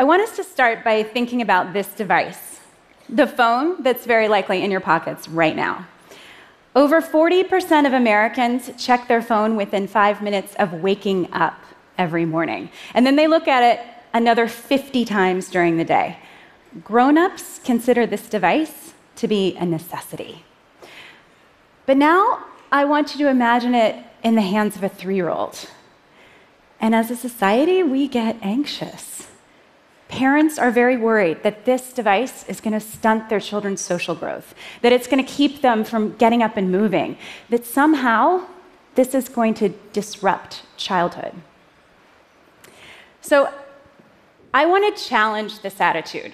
I want us to start by thinking about this device the phone that's very likely in your pockets right now. Over 40% of Americans check their phone within five minutes of waking up every morning. And then they look at it another 50 times during the day. Grown ups consider this device to be a necessity. But now I want you to imagine it in the hands of a three year old. And as a society, we get anxious. Parents are very worried that this device is going to stunt their children's social growth, that it's going to keep them from getting up and moving, that somehow this is going to disrupt childhood. So I want to challenge this attitude.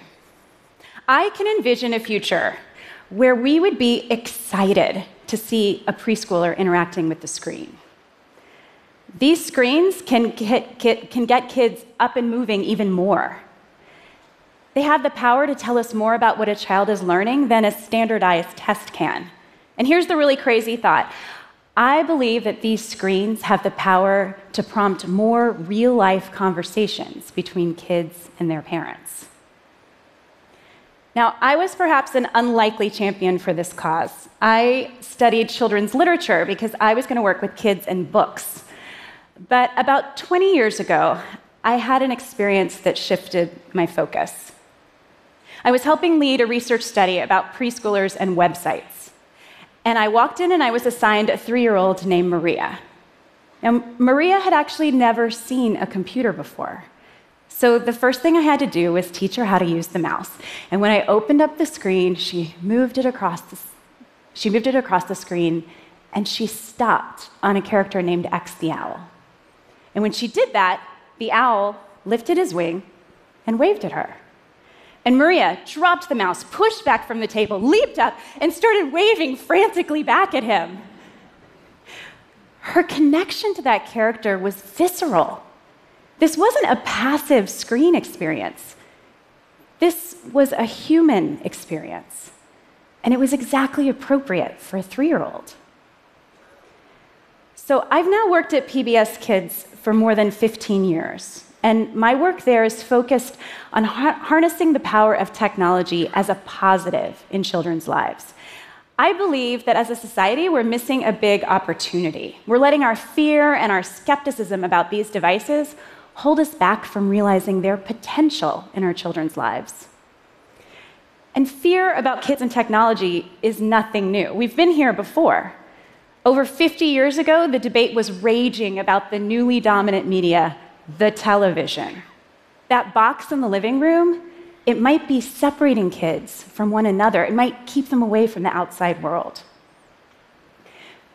I can envision a future where we would be excited to see a preschooler interacting with the screen. These screens can get, can get kids up and moving even more. They have the power to tell us more about what a child is learning than a standardized test can. And here's the really crazy thought I believe that these screens have the power to prompt more real life conversations between kids and their parents. Now, I was perhaps an unlikely champion for this cause. I studied children's literature because I was going to work with kids and books. But about 20 years ago, I had an experience that shifted my focus. I was helping lead a research study about preschoolers and websites. And I walked in and I was assigned a three year old named Maria. Now, Maria had actually never seen a computer before. So the first thing I had to do was teach her how to use the mouse. And when I opened up the screen, she moved it across the, she moved it across the screen and she stopped on a character named X the Owl. And when she did that, the owl lifted his wing and waved at her. And Maria dropped the mouse, pushed back from the table, leaped up, and started waving frantically back at him. Her connection to that character was visceral. This wasn't a passive screen experience. This was a human experience. And it was exactly appropriate for a three year old. So I've now worked at PBS Kids for more than 15 years. And my work there is focused on harnessing the power of technology as a positive in children's lives. I believe that as a society, we're missing a big opportunity. We're letting our fear and our skepticism about these devices hold us back from realizing their potential in our children's lives. And fear about kids and technology is nothing new. We've been here before. Over 50 years ago, the debate was raging about the newly dominant media the television. That box in the living room, it might be separating kids from one another, it might keep them away from the outside world.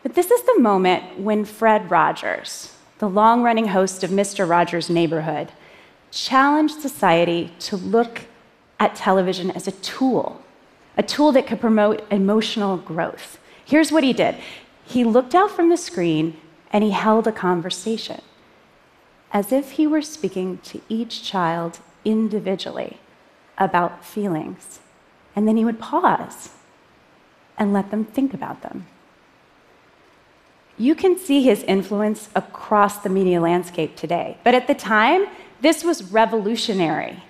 But this is the moment when Fred Rogers, the long running host of Mr. Rogers' Neighborhood, challenged society to look at television as a tool, a tool that could promote emotional growth. Here's what he did he looked out from the screen and he held a conversation as if he were speaking to each child individually about feelings. And then he would pause and let them think about them. You can see his influence across the media landscape today, but at the time, this was revolutionary.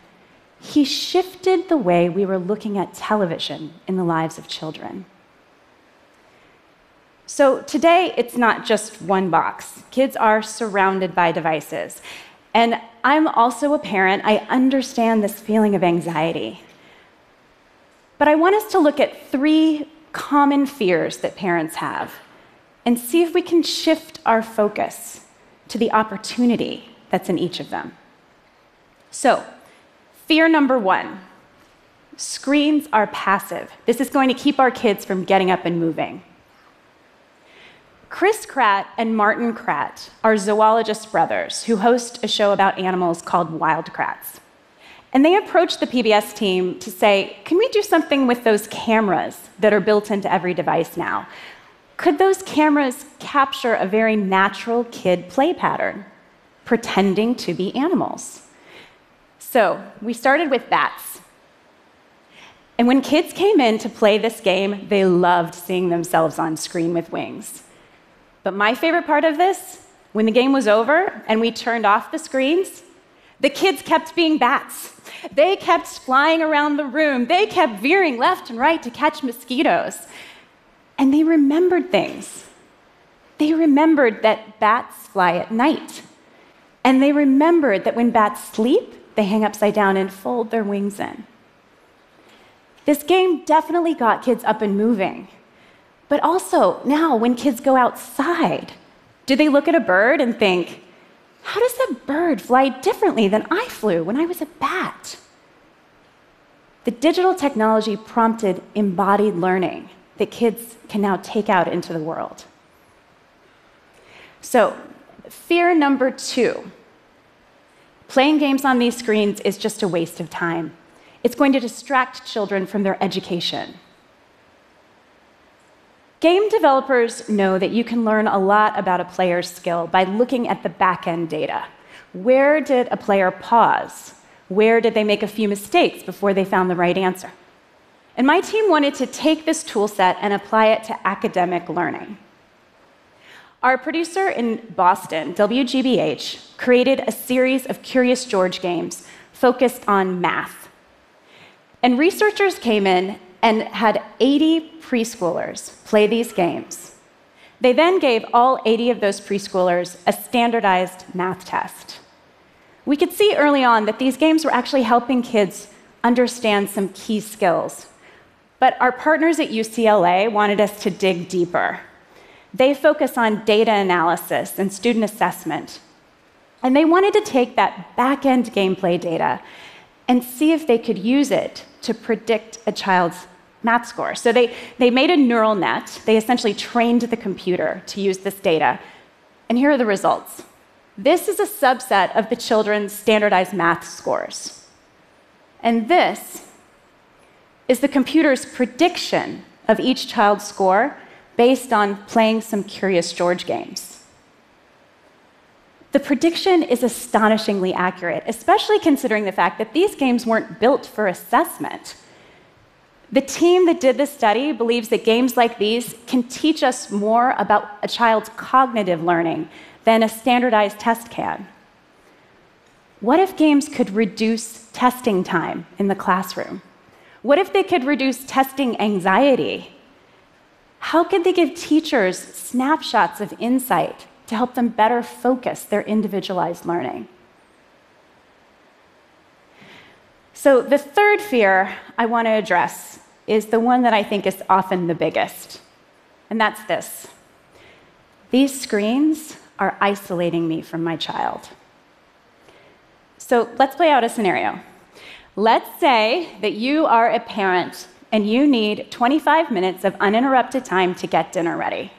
He shifted the way we were looking at television in the lives of children. So today, it's not just one box. Kids are surrounded by devices. And I'm also a parent. I understand this feeling of anxiety. But I want us to look at three common fears that parents have and see if we can shift our focus to the opportunity that's in each of them. So, fear number one screens are passive. This is going to keep our kids from getting up and moving. Chris Kratt and Martin Kratt are zoologist brothers who host a show about animals called Wild Kratts. And they approached the PBS team to say, can we do something with those cameras that are built into every device now? Could those cameras capture a very natural kid play pattern, pretending to be animals? So we started with bats. And when kids came in to play this game, they loved seeing themselves on screen with wings. But my favorite part of this, when the game was over and we turned off the screens, The kids kept being bats. They kept flying around the room. They kept veering left and right to catch mosquitoes. And they remembered things. They remembered that bats fly at night. And they remembered that when bats sleep, they hang upside down and fold their wings in. This game definitely got kids up and moving. But also, now when kids go outside, do they look at a bird and think, how does that bird fly differently than I flew when I was a bat? The digital technology prompted embodied learning that kids can now take out into the world. So, fear number two playing games on these screens is just a waste of time. It's going to distract children from their education. Game developers know that you can learn a lot about a player's skill by looking at the back end data. Where did a player pause? Where did they make a few mistakes before they found the right answer? And my team wanted to take this tool set and apply it to academic learning. Our producer in Boston, WGBH, created a series of Curious George games focused on math. And researchers came in and had 80 preschoolers play these games. They then gave all 80 of those preschoolers a standardized math test. We could see early on that these games were actually helping kids understand some key skills. But our partners at UCLA wanted us to dig deeper. They focus on data analysis and student assessment. And they wanted to take that back end gameplay data and see if they could use it to predict a child's math score. So they, they made a neural net. They essentially trained the computer to use this data. And here are the results. This is a subset of the children's standardized math scores. And this is the computer's prediction of each child's score based on playing some Curious George games. The prediction is astonishingly accurate, especially considering the fact that these games weren't built for assessment. The team that did this study believes that games like these can teach us more about a child's cognitive learning than a standardized test can. What if games could reduce testing time in the classroom? What if they could reduce testing anxiety? How could they give teachers snapshots of insight to help them better focus their individualized learning? So, the third fear I want to address is the one that I think is often the biggest, and that's this these screens are isolating me from my child. So, let's play out a scenario. Let's say that you are a parent and you need 25 minutes of uninterrupted time to get dinner ready.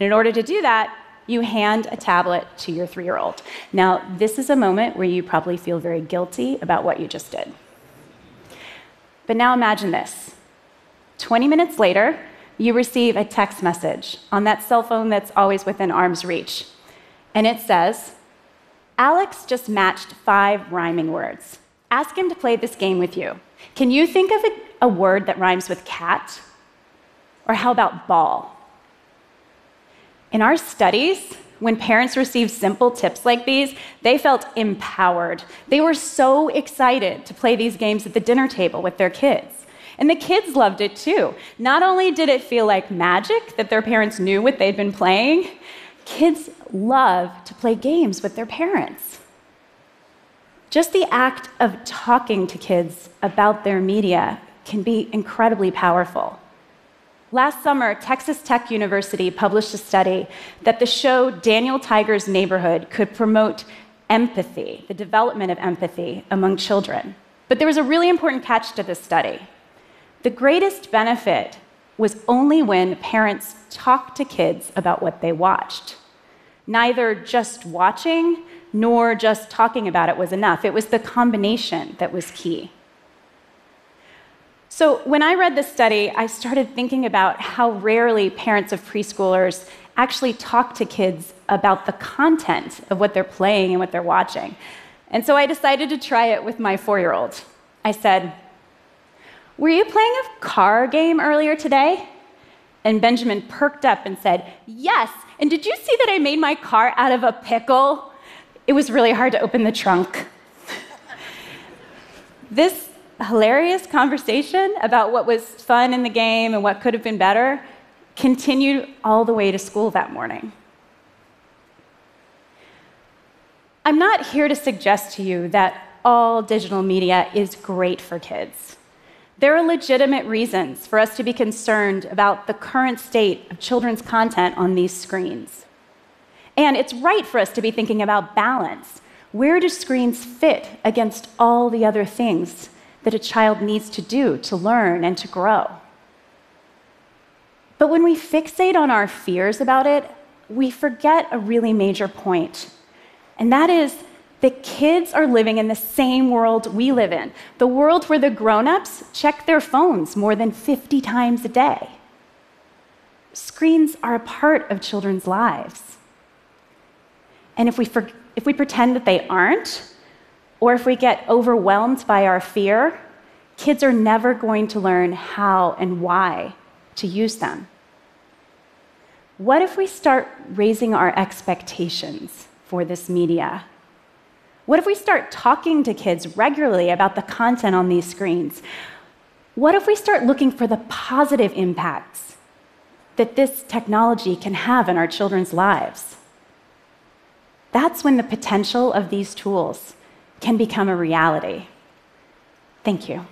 And in order to do that, you hand a tablet to your three year old. Now, this is a moment where you probably feel very guilty about what you just did. But now imagine this 20 minutes later, you receive a text message on that cell phone that's always within arm's reach. And it says, Alex just matched five rhyming words. Ask him to play this game with you. Can you think of a, a word that rhymes with cat? Or how about ball? In our studies, when parents received simple tips like these, they felt empowered. They were so excited to play these games at the dinner table with their kids. And the kids loved it too. Not only did it feel like magic that their parents knew what they'd been playing, kids love to play games with their parents. Just the act of talking to kids about their media can be incredibly powerful. Last summer, Texas Tech University published a study that the show Daniel Tiger's Neighborhood could promote empathy, the development of empathy among children. But there was a really important catch to this study. The greatest benefit was only when parents talked to kids about what they watched. Neither just watching nor just talking about it was enough. It was the combination that was key. So, when I read this study, I started thinking about how rarely parents of preschoolers actually talk to kids about the content of what they're playing and what they're watching. And so I decided to try it with my four year old. I said, were you playing a car game earlier today? And Benjamin perked up and said, Yes. And did you see that I made my car out of a pickle? It was really hard to open the trunk. this hilarious conversation about what was fun in the game and what could have been better continued all the way to school that morning. I'm not here to suggest to you that all digital media is great for kids. There are legitimate reasons for us to be concerned about the current state of children's content on these screens. And it's right for us to be thinking about balance. Where do screens fit against all the other things that a child needs to do to learn and to grow? But when we fixate on our fears about it, we forget a really major point. And that is that kids are living in the same world we live in the world where the grown ups check their phones more than 50 times a day. Screens are a part of children's lives. And if we, for, if we pretend that they aren't, or if we get overwhelmed by our fear, kids are never going to learn how and why to use them. What if we start raising our expectations for this media? What if we start talking to kids regularly about the content on these screens? What if we start looking for the positive impacts that this technology can have in our children's lives? That's when the potential of these tools can become a reality. Thank you.